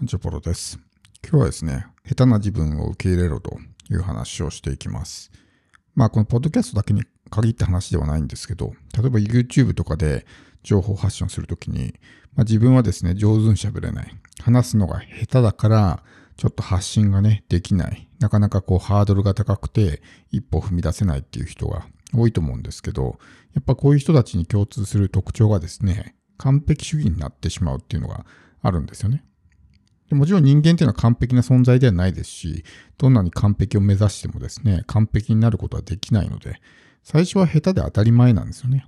こんにちは、ポロです。今日はですね、下手な自分を受け入れろという話をしていきます。まあ、このポッドキャストだけに限った話ではないんですけど、例えば YouTube とかで情報発信するときに、まあ、自分はですね、上手に喋れない。話すのが下手だから、ちょっと発信がね、できない。なかなかこうハードルが高くて、一歩踏み出せないっていう人が多いと思うんですけど、やっぱこういう人たちに共通する特徴がですね、完璧主義になってしまうっていうのがあるんですよね。でもちろん人間っていうのは完璧な存在ではないですし、どんなに完璧を目指してもですね、完璧になることはできないので、最初は下手で当たり前なんですよね。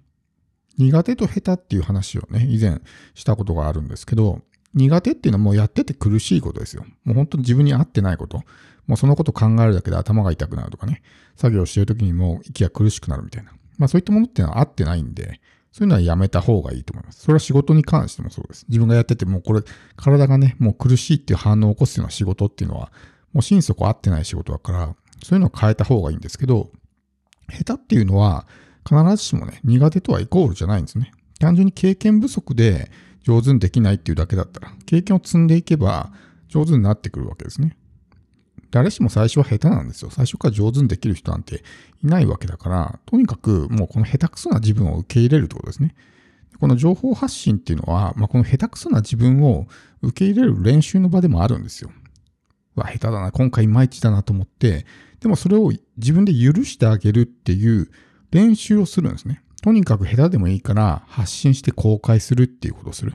苦手と下手っていう話をね、以前したことがあるんですけど、苦手っていうのはもうやってて苦しいことですよ。もう本当に自分に合ってないこと。もうそのこと考えるだけで頭が痛くなるとかね、作業してる時にもう息が苦しくなるみたいな。まあそういったものっていうのは合ってないんで、そういうのはやめた方がいいと思います。それは仕事に関してもそうです。自分がやっててもこれ、体がね、もう苦しいっていう反応を起こすような仕事っていうのは、もう心底合ってない仕事だから、そういうのを変えた方がいいんですけど、下手っていうのは必ずしもね、苦手とはイコールじゃないんですね。単純に経験不足で上手にできないっていうだけだったら、経験を積んでいけば上手になってくるわけですね。誰しも最初は下手なんですよ。最初から上手にできる人なんていないわけだから、とにかくもうこの下手くそな自分を受け入れるってことですね。この情報発信っていうのは、まあ、この下手くそな自分を受け入れる練習の場でもあるんですよ。わ、下手だな、今回いまいちだなと思って、でもそれを自分で許してあげるっていう練習をするんですね。とにかく下手でもいいから発信して公開するっていうことをする。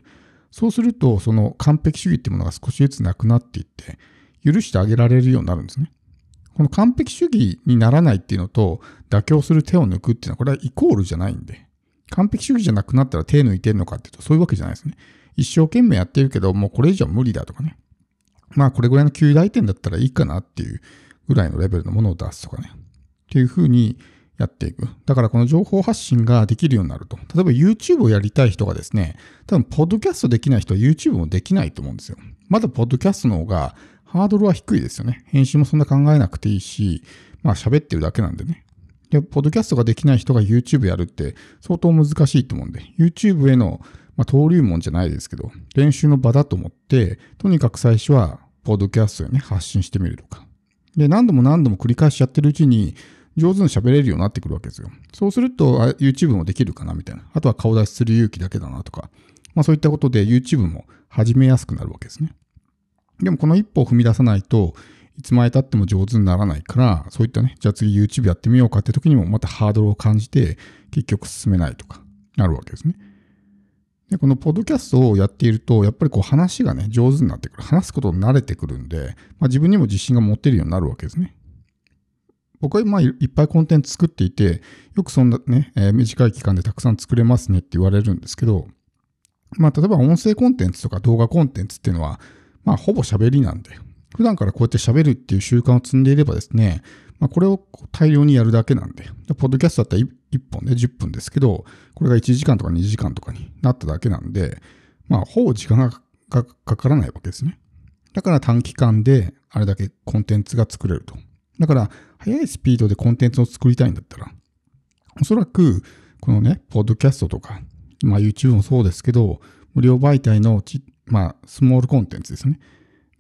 そうすると、その完璧主義っていうものが少しずつなくなっていって、許してあげられるようになるんですね。この完璧主義にならないっていうのと、妥協する手を抜くっていうのは、これはイコールじゃないんで、完璧主義じゃなくなったら手抜いてるのかっていうと、そういうわけじゃないですね。一生懸命やってるけど、もうこれ以上無理だとかね。まあ、これぐらいの9大点だったらいいかなっていうぐらいのレベルのものを出すとかね。っていうふうにやっていく。だからこの情報発信ができるようになると。例えば YouTube をやりたい人がですね、多分、ポッドキャストできない人は YouTube もできないと思うんですよ。まだポッドキャストの方がハードルは低いですよね。編集もそんな考えなくていいし、まあ喋ってるだけなんでね。で、ポッドキャストができない人が YouTube やるって相当難しいと思うんで、YouTube への、まあ、登竜門じゃないですけど、練習の場だと思って、とにかく最初は、ポッドキャストでね、発信してみるとか。で、何度も何度も繰り返しやってるうちに、上手に喋れるようになってくるわけですよ。そうすると、YouTube もできるかなみたいな。あとは顔出しする勇気だけだなとか。まあそういったことで YouTube も始めやすくなるわけですね。でもこの一歩を踏み出さないといつまで経っても上手にならないから、そういったね、じゃあ次 YouTube やってみようかって時にもまたハードルを感じて結局進めないとかなるわけですね。で、このポッドキャストをやっていると、やっぱりこう話がね、上手になってくる。話すことに慣れてくるんで、まあ、自分にも自信が持てるようになるわけですね。僕はまあいっぱいコンテンツ作っていて、よくそんなね、えー、短い期間でたくさん作れますねって言われるんですけど、まあ例えば音声コンテンツとか動画コンテンツっていうのは、まあほぼ喋りなんで、普段からこうやって喋るっていう習慣を積んでいればですね、まあ、これを大量にやるだけなんで、ポッドキャストだったら 1, 本で10分ですけど、これが1時間とか2時間とかになっただけなんで、まあ、ほぼ時間がかからないわけですね。だから短期間であれだけコンテンツが作れると。だから、速いスピードでコンテンツを作りたいんだったら、おそらく、このね、ポッドキャストとか、まあ YouTube もそうですけど、無料媒体のち、まあ、スモールコンテンツですね。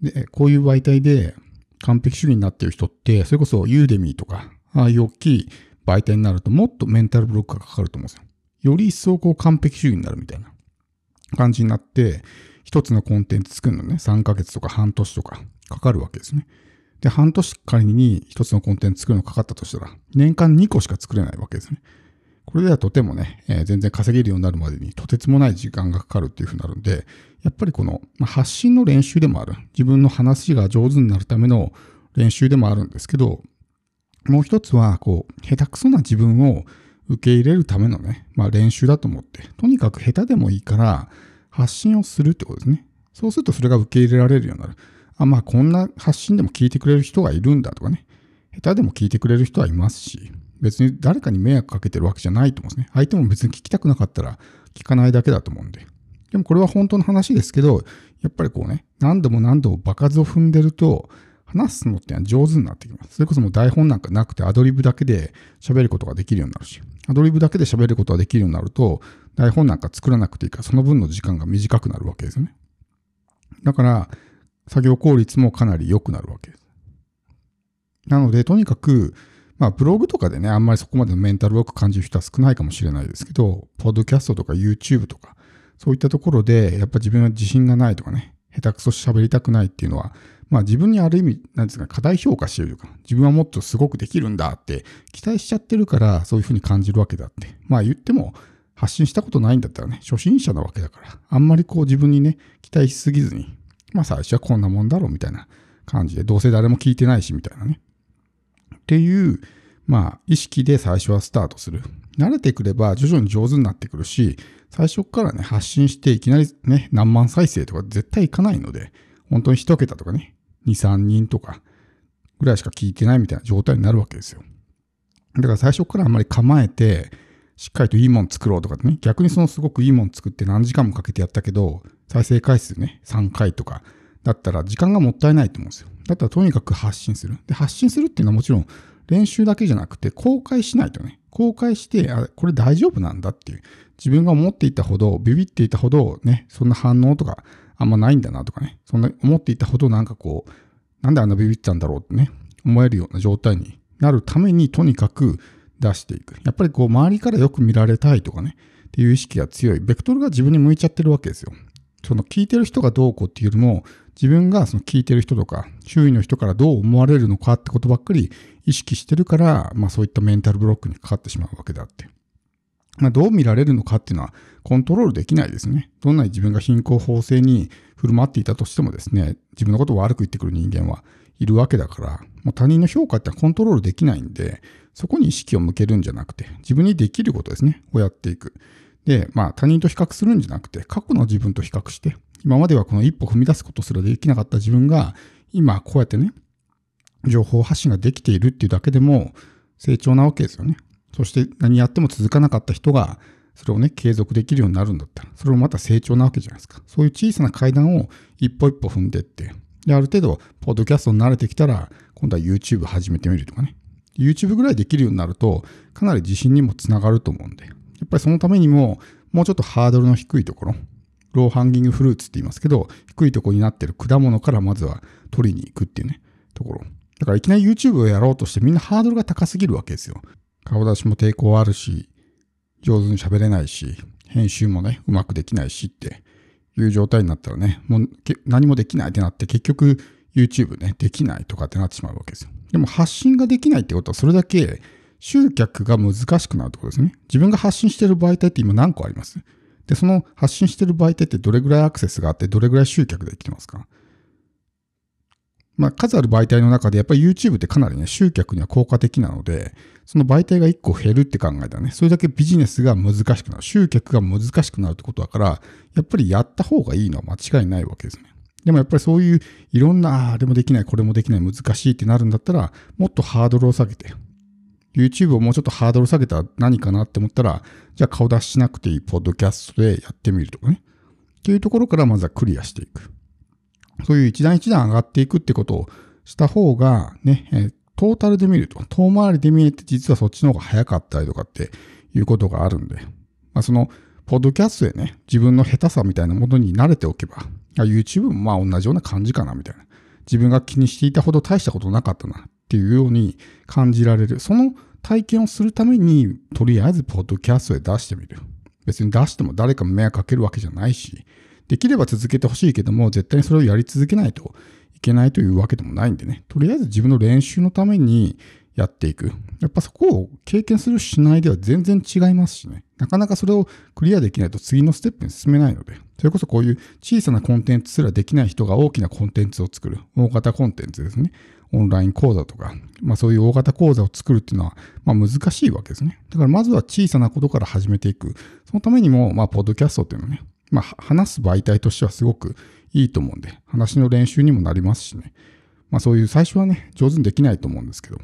で、こういう媒体で完璧主義になっている人って、それこそユーデミーとか、ああいう大きい媒体になるともっとメンタルブロックがかかると思うんですよ。より一層こう完璧主義になるみたいな感じになって、一つのコンテンツ作るのね、3ヶ月とか半年とかかかるわけですね。で、半年仮に一つのコンテンツ作るのかかったとしたら、年間2個しか作れないわけですね。これではとてもね、えー、全然稼げるようになるまでにとてつもない時間がかかるっていうふうになるんで、やっぱりこの、まあ、発信の練習でもある。自分の話が上手になるための練習でもあるんですけど、もう一つは、こう、下手くそな自分を受け入れるためのね、まあ練習だと思って、とにかく下手でもいいから発信をするってことですね。そうするとそれが受け入れられるようになる。あ、まあこんな発信でも聞いてくれる人がいるんだとかね。下手でも聞いてくれる人はいますし、別に誰かに迷惑かけてるわけじゃないと思うんですね。相手も別に聞きたくなかったら聞かないだけだと思うんで。でもこれは本当の話ですけど、やっぱりこうね、何度も何度も場数を踏んでると、話すのって上手になってきます。それこそもう台本なんかなくてアドリブだけで喋ることができるようになるし、アドリブだけで喋ることができるようになると、台本なんか作らなくていいから、その分の時間が短くなるわけですよね。だから、作業効率もかなり良くなるわけです。なので、とにかく、まあ、ブログとかでね、あんまりそこまでのメンタルブロック感じる人は少ないかもしれないですけど、ポッドキャストとか YouTube とか、そういったところで、やっぱ自分は自信がないとかね、下手くそ喋りたくないっていうのは、まあ自分にある意味、なんですか、過大評価してるというか、自分はもっとすごくできるんだって期待しちゃってるから、そういうふうに感じるわけだって。まあ言っても、発信したことないんだったらね、初心者なわけだから、あんまりこう自分にね、期待しすぎずに、まあ最初はこんなもんだろうみたいな感じで、どうせ誰も聞いてないしみたいなね。っていう、まあ意識で最初はスタートする。慣れてくれば徐々に上手になってくるし、最初からね、発信していきなりね、何万再生とか絶対いかないので、本当に一桁とかね、2、3人とかぐらいしか聞いてないみたいな状態になるわけですよ。だから最初からあんまり構えて、しっかりといいもん作ろうとかね、逆にそのすごくいいもん作って何時間もかけてやったけど、再生回数ね、3回とかだったら時間がもったいないと思うんですよ。だったらとにかく発信する。で、発信するっていうのはもちろん練習だけじゃなくて公開しないとね、公開して、あ、これ大丈夫なんだっていう、自分が思っていたほど、ビビっていたほどね、そんな反応とかあんまないんだなとかね、そんな思っていたほどなんかこう、なんであんなビビっちゃうんだろうってね、思えるような状態になるためにとにかく出していく。やっぱりこう周りからよく見られたいとかね、っていう意識が強い。ベクトルが自分に向いちゃってるわけですよ。その聞いてる人がどうこうっていうよりも、自分がその聞いてる人とか、周囲の人からどう思われるのかってことばっかり意識してるから、まあそういったメンタルブロックにかかってしまうわけであって。まあどう見られるのかっていうのはコントロールできないですね。どんなに自分が貧困法制に振る舞っていたとしてもですね、自分のことを悪く言ってくる人間はいるわけだから、もう他人の評価ってコントロールできないんで、そこに意識を向けるんじゃなくて、自分にできることですね、をやっていく。で、まあ他人と比較するんじゃなくて、過去の自分と比較して、今まではこの一歩踏み出すことすらできなかった自分が、今こうやってね、情報発信ができているっていうだけでも成長なわけですよね。そして何やっても続かなかった人が、それをね、継続できるようになるんだったら、それもまた成長なわけじゃないですか。そういう小さな階段を一歩一歩踏んでって、で、ある程度、ポッドキャストに慣れてきたら、今度は YouTube 始めてみるとかね。YouTube ぐらいできるようになると、かなり自信にもつながると思うんで、やっぱりそのためにも、もうちょっとハードルの低いところ、ローハンギングフルーツって言いますけど、低いとこになってる果物からまずは取りに行くっていうね、ところ。だからいきなり YouTube をやろうとしてみんなハードルが高すぎるわけですよ。顔出しも抵抗あるし、上手に喋れないし、編集もね、うまくできないしっていう状態になったらね、もう何もできないってなって結局 YouTube ね、できないとかってなってしまうわけですよ。でも発信ができないってことはそれだけ集客が難しくなるってことですね。自分が発信してる媒体って今何個あります？で、その発信してる媒体ってどれぐらいアクセスがあってどれぐらい集客できてますか？まあ、数ある媒体の中でやっぱり YouTube ってかなりね、集客には効果的なので、その媒体が1個減るって考えたらね、それだけビジネスが難しくなる、集客が難しくなるってことだから、やっぱりやった方がいいのは間違いないわけですね。でもやっぱりそういういろんな、あれもできない、これもできない、難しいってなるんだったら、もっとハードルを下げて、YouTube をもうちょっとハードル下げたら何かなって思ったら、じゃあ顔出ししなくていいポッドキャストでやってみるとかね。っていうところからまずはクリアしていく。そういう一段一段上がっていくってことをした方がね、えトータルで見ると、遠回りで見えて実はそっちの方が早かったりとかっていうことがあるんで、まあ、その、ポッドキャストでね、自分の下手さみたいなものに慣れておけば、YouTube もまあ同じような感じかなみたいな。自分が気にしていたほど大したことなかったなっていうように感じられる。その体験をするために、とりあえずポッドキャストで出してみる。別に出しても誰か迷惑かけるわけじゃないし、できれば続けてほしいけども、絶対にそれをやり続けないといけないというわけでもないんでね、とりあえず自分の練習のためにやっていく。やっぱそこを経験するしないでは全然違いますしね。なかなかそれをクリアできないと次のステップに進めないので、それこそこういう小さなコンテンツすらできない人が大きなコンテンツを作る。大型コンテンツですね。オンライン講座とか、まあそういう大型講座を作るっていうのは、まあ難しいわけですね。だからまずは小さなことから始めていく。そのためにも、まあポッドキャストっていうのはね、まあ話す媒体としてはすごくいいと思うんで、話の練習にもなりますしね。まあそういう最初はね、上手にできないと思うんですけど、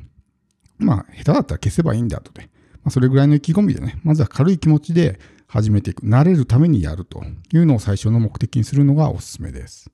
まあ下手だったら消せばいいんだとで、まあ、それぐらいの意気込みでね、まずは軽い気持ちで始めていく。慣れるためにやるというのを最初の目的にするのがおすすめです。